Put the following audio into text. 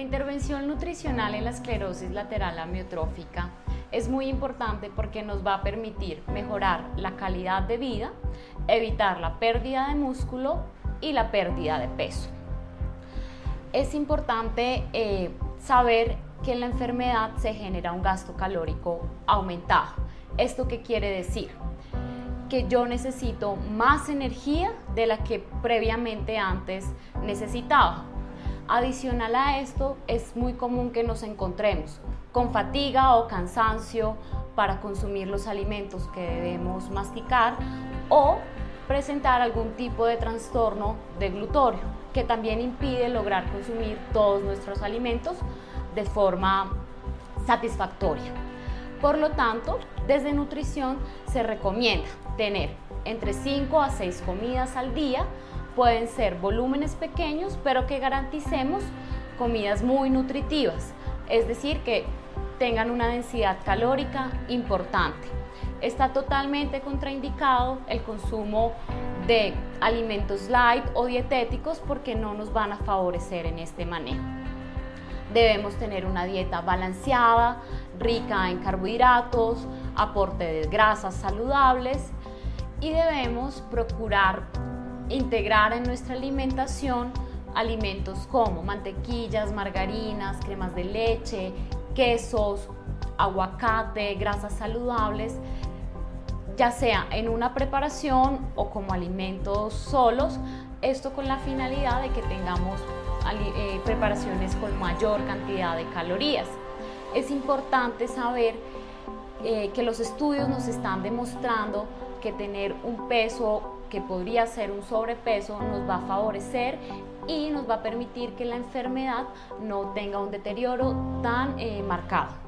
intervención nutricional en la esclerosis lateral amiotrófica es muy importante porque nos va a permitir mejorar la calidad de vida, evitar la pérdida de músculo y la pérdida de peso. Es importante eh, saber que en la enfermedad se genera un gasto calórico aumentado. ¿Esto qué quiere decir? Que yo necesito más energía de la que previamente antes necesitaba. Adicional a esto, es muy común que nos encontremos con fatiga o cansancio para consumir los alimentos que debemos masticar o presentar algún tipo de trastorno de glutorio que también impide lograr consumir todos nuestros alimentos de forma satisfactoria. Por lo tanto, desde nutrición se recomienda tener entre 5 a 6 comidas al día Pueden ser volúmenes pequeños, pero que garanticemos comidas muy nutritivas, es decir, que tengan una densidad calórica importante. Está totalmente contraindicado el consumo de alimentos light o dietéticos porque no nos van a favorecer en este manejo. Debemos tener una dieta balanceada, rica en carbohidratos, aporte de grasas saludables y debemos procurar integrar en nuestra alimentación alimentos como mantequillas, margarinas, cremas de leche, quesos, aguacate, grasas saludables, ya sea en una preparación o como alimentos solos, esto con la finalidad de que tengamos eh, preparaciones con mayor cantidad de calorías. Es importante saber eh, que los estudios nos están demostrando que tener un peso que podría ser un sobrepeso nos va a favorecer y nos va a permitir que la enfermedad no tenga un deterioro tan eh, marcado.